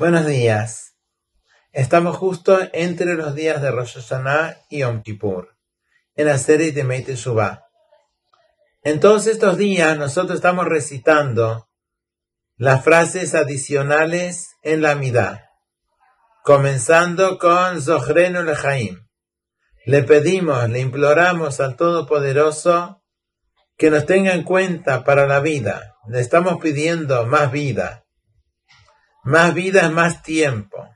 Buenos días. Estamos justo entre los días de Rosh Hashanah y Yom Kippur, en la serie de Meite Shuvah. En todos estos días nosotros estamos recitando las frases adicionales en la Midah, comenzando con Zohrenu Lechaim. Le pedimos, le imploramos al Todopoderoso que nos tenga en cuenta para la vida. Le estamos pidiendo más vida más vida es más tiempo.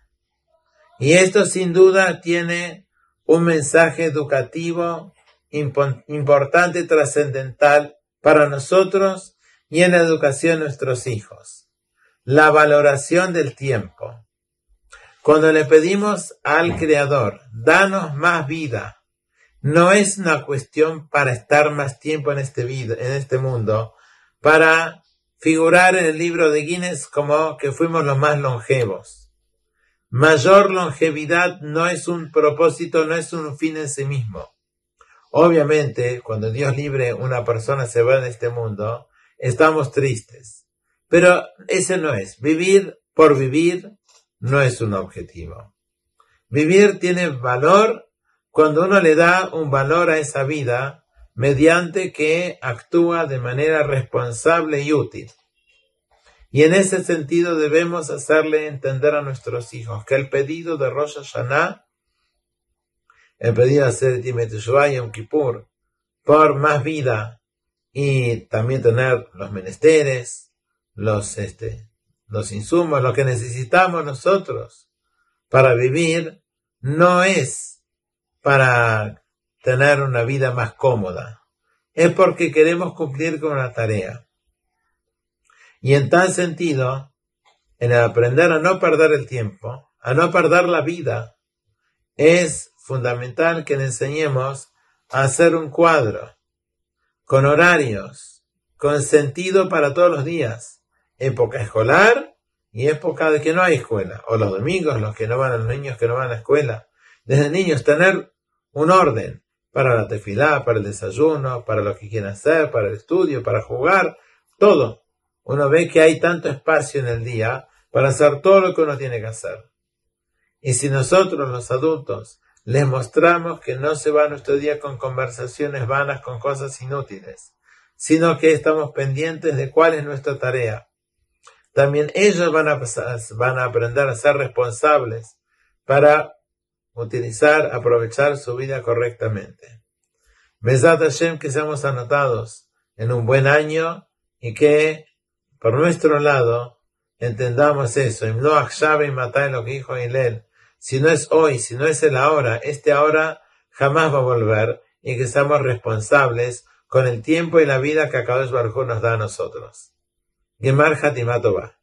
Y esto sin duda tiene un mensaje educativo importante, trascendental para nosotros y en la educación de nuestros hijos. La valoración del tiempo. Cuando le pedimos al Creador, danos más vida, no es una cuestión para estar más tiempo en este, vida, en este mundo, para figurar en el libro de Guinness como que fuimos los más longevos. Mayor longevidad no es un propósito, no es un fin en sí mismo. Obviamente, cuando Dios libre una persona se va de este mundo, estamos tristes. Pero ese no es. Vivir por vivir no es un objetivo. Vivir tiene valor cuando uno le da un valor a esa vida mediante que actúa de manera responsable y útil. Y en ese sentido debemos hacerle entender a nuestros hijos que el pedido de Rosh Hashanah, el pedido de Timet y Kippur, por más vida y también tener los menesteres, los, este, los insumos, lo que necesitamos nosotros para vivir, no es para tener una vida más cómoda. Es porque queremos cumplir con una tarea. Y en tal sentido, en el aprender a no perder el tiempo, a no perder la vida, es fundamental que le enseñemos a hacer un cuadro con horarios, con sentido para todos los días, época escolar y época de que no hay escuela, o los domingos, los que no van, los niños que no van a la escuela. Desde niños tener un orden, para la tefilá, para el desayuno, para lo que quieren hacer, para el estudio, para jugar, todo. Uno ve que hay tanto espacio en el día para hacer todo lo que uno tiene que hacer. Y si nosotros los adultos les mostramos que no se va nuestro día con conversaciones vanas, con cosas inútiles, sino que estamos pendientes de cuál es nuestra tarea, también ellos van a, van a aprender a ser responsables para utilizar, aprovechar su vida correctamente. Besat Hashem que seamos anotados en un buen año y que por nuestro lado entendamos eso. lo que dijo Si no es hoy, si no es el ahora, este ahora jamás va a volver y que seamos responsables con el tiempo y la vida que Akadosh Baruj nos da a nosotros. Gemar Hatimatova.